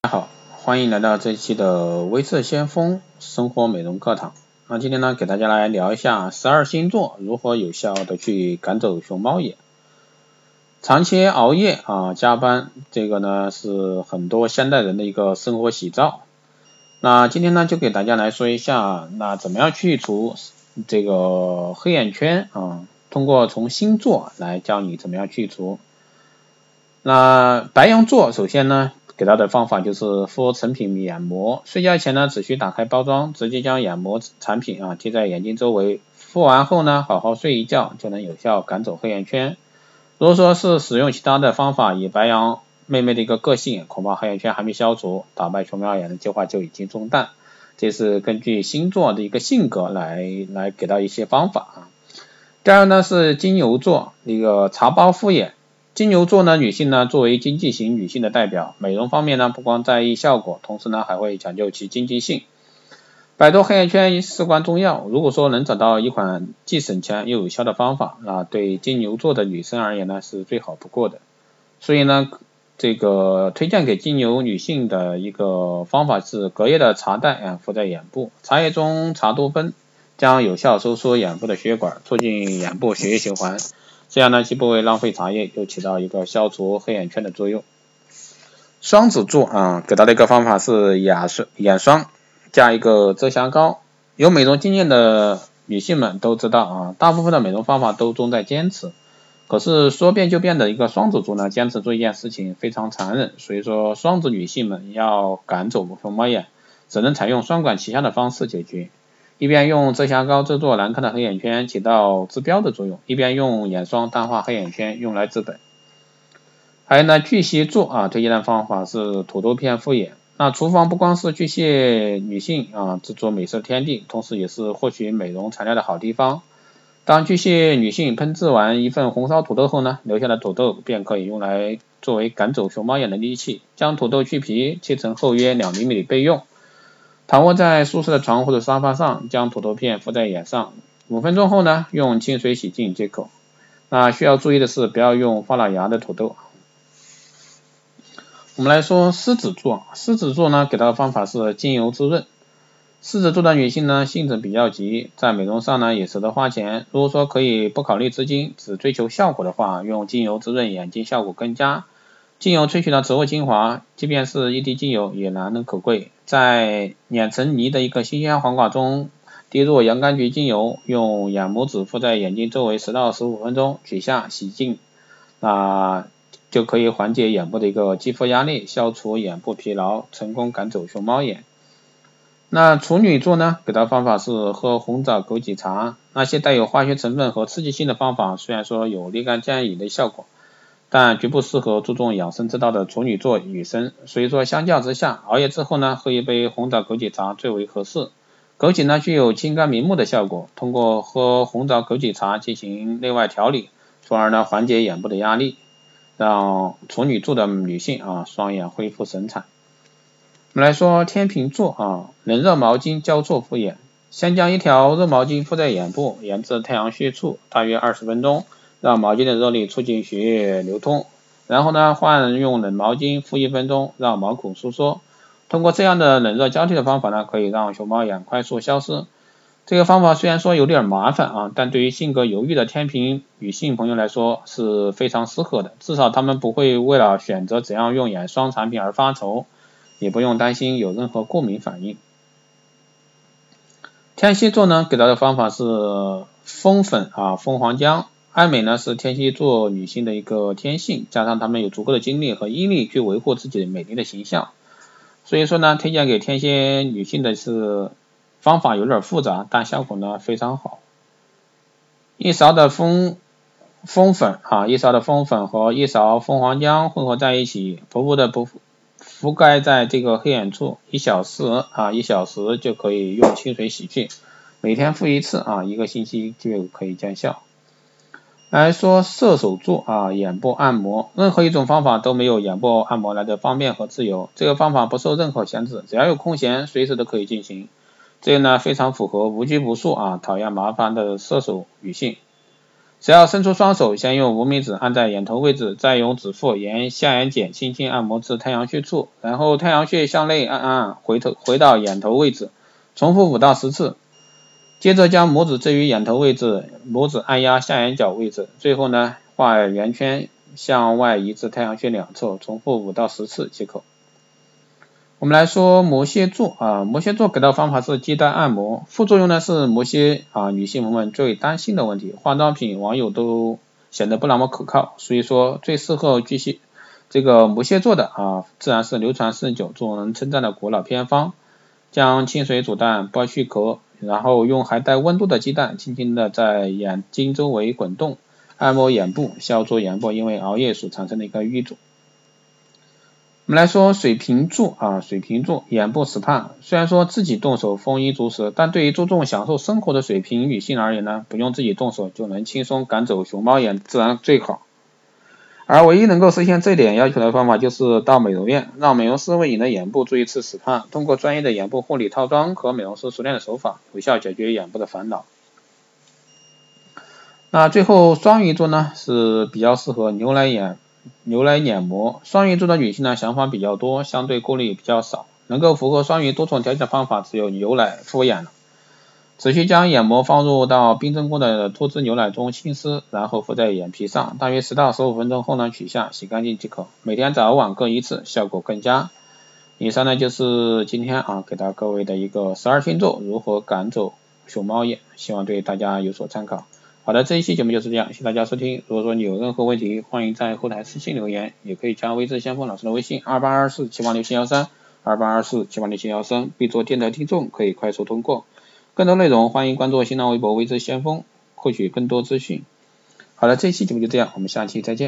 大家好，欢迎来到这一期的微色先锋生活美容课堂。那今天呢，给大家来聊一下十二星座如何有效的去赶走熊猫眼。长期熬夜啊，加班，这个呢是很多现代人的一个生活喜兆。那今天呢，就给大家来说一下，那怎么样去除这个黑眼圈啊？通过从星座来教你怎么样去除。那白羊座首先呢。给到的方法就是敷成品眼膜，睡觉前呢只需打开包装，直接将眼膜产品啊贴在眼睛周围，敷完后呢好好睡一觉就能有效赶走黑眼圈。如果说是使用其他的方法，以白羊妹妹的一个个性，恐怕黑眼圈还没消除，打败熊猫眼的计划就已经中弹。这是根据星座的一个性格来来给到一些方法啊。第二呢是金牛座一个茶包敷眼。金牛座呢，女性呢作为经济型女性的代表，美容方面呢不光在意效果，同时呢还会讲究其经济性。摆脱黑眼圈事关重要，如果说能找到一款既省钱又有效的方法，那对金牛座的女生而言呢是最好不过的。所以呢，这个推荐给金牛女性的一个方法是隔夜的茶袋啊敷在眼部，茶叶中茶多酚将有效收缩眼部的血管，促进眼部血液循环。这样呢，既不会浪费茶叶，又起到一个消除黑眼圈的作用。双子座啊，给到的一个方法是眼霜眼霜加一个遮瑕膏。有美容经验的女性们都知道啊，大部分的美容方法都重在坚持。可是说变就变的一个双子座呢，坚持做一件事情非常残忍。所以说，双子女性们要赶走熊猫眼，只能采用双管齐下的方式解决。一边用遮瑕膏遮住难看的黑眼圈，起到治标的作用；一边用眼霜淡化黑眼圈，用来治本。还有呢，巨蟹座啊，推荐的方法是土豆片敷眼。那厨房不光是巨蟹女性啊制作美食天地，同时也是获取美容材料的好地方。当巨蟹女性烹制完一份红烧土豆后呢，留下的土豆便可以用来作为赶走熊猫眼的利器。将土豆去皮，切成厚约两厘米备用。躺卧在舒适的床或者沙发上，将土豆片敷在眼上，五分钟后呢，用清水洗净即可。那需要注意的是，不要用发了芽的土豆。我们来说狮子座，狮子座呢给到的方法是精油滋润。狮子座的女性呢性子比较急，在美容上呢也舍得花钱。如果说可以不考虑资金，只追求效果的话，用精油滋润眼睛效果更佳。精油萃取的植物精华，即便是一滴精油也难能可贵。在碾成泥的一个新鲜黄瓜中滴入洋甘菊精油，用眼拇指敷在眼睛周围十到十五分钟，取下洗净，那就可以缓解眼部的一个肌肤压力，消除眼部疲劳，成功赶走熊猫眼。那处女座呢？给的方法是喝红枣枸杞茶。那些带有化学成分和刺激性的方法，虽然说有立竿见影的效果。但绝不适合注重养生之道的处女座女生，所以说相较之下，熬夜之后呢，喝一杯红枣枸杞茶最为合适。枸杞呢具有清肝明目的效果，通过喝红枣枸杞茶进行内外调理，从而呢缓解眼部的压力，让处女座的女性啊双眼恢复神采。我们来说天秤座啊，冷热毛巾交错敷眼，先将一条热毛巾敷在眼部，沿着太阳穴处大约二十分钟。让毛巾的热力促进血液流通，然后呢，换用冷毛巾敷一分钟，让毛孔收缩。通过这样的冷热交替的方法呢，可以让熊猫眼快速消失。这个方法虽然说有点麻烦啊，但对于性格犹豫的天平女性朋友来说是非常适合的，至少她们不会为了选择怎样用眼霜产品而发愁，也不用担心有任何过敏反应。天蝎座呢，给到的方法是蜂粉啊，蜂皇浆。爱美呢是天蝎座女性的一个天性，加上她们有足够的精力和毅力去维护自己美丽的形象，所以说呢，推荐给天蝎女性的是方法有点复杂，但效果呢非常好。一勺的蜂蜂粉啊，一勺的蜂粉和一勺蜂皇浆混合在一起，薄薄的不覆盖在这个黑眼处，一小时啊，一小时就可以用清水洗去，每天敷一次啊，一个星期就可以见效。来说射手座啊，眼部按摩，任何一种方法都没有眼部按摩来的方便和自由。这个方法不受任何限制，只要有空闲，随时都可以进行。这个呢，非常符合无拘无束啊，讨厌麻烦的射手女性。只要伸出双手，先用无名指按在眼头位置，再用指腹沿下眼睑轻轻按摩至太阳穴处，然后太阳穴向内按按，回头回到眼头位置，重复五到十次。接着将拇指置于眼头位置，拇指按压下眼角位置，最后呢画圆圈向外移至太阳穴两侧，重复五到十次即可。我们来说摩羯座啊，摩羯座给到方法是鸡蛋按摩，副作用呢是摩羯啊女性朋友们最担心的问题，化妆品网友都显得不那么可靠，所以说最适合巨蟹这个摩羯座的啊，自然是流传甚久、众人称赞的古老偏方，将清水煮蛋，剥去壳，然后用还带温度的鸡蛋轻轻的在眼睛周围滚动，按摩眼部，消除眼部因为熬夜所产生的一个淤肿。我们来说水瓶座啊，水瓶座眼部 SPA，虽然说自己动手丰衣足食，但对于注重享受生活的水瓶女性而言呢，不用自己动手就能轻松赶走熊猫眼，自然最好。而唯一能够实现这点要求的方法，就是到美容院，让美容师为你的眼部做一次 SPA，通过专业的眼部护理套装和美容师熟练的手法，有效解决眼部的烦恼。那最后双鱼座呢，是比较适合牛奶眼。牛奶眼膜，双鱼座的女性呢想法比较多，相对顾虑比较少，能够符合双鱼多重条件的方法只有牛奶敷眼了。只需将眼膜放入到冰镇过的脱脂牛奶中浸湿，然后敷在眼皮上，大约十到十五分钟后呢取下，洗干净即可。每天早晚各一次，效果更佳。以上呢就是今天啊给到各位的一个十二星座如何赶走熊猫眼，希望对大家有所参考。好的，这一期节目就是这样，谢谢大家收听。如果说你有任何问题，欢迎在后台私信留言，也可以加微智先锋老师的微信二八二四七八六七幺三二八二四七八六七幺三，备注电台听众，可以快速通过。更多内容欢迎关注新浪微博微知先锋，获取更多资讯。好了，这期节目就这样，我们下期再见。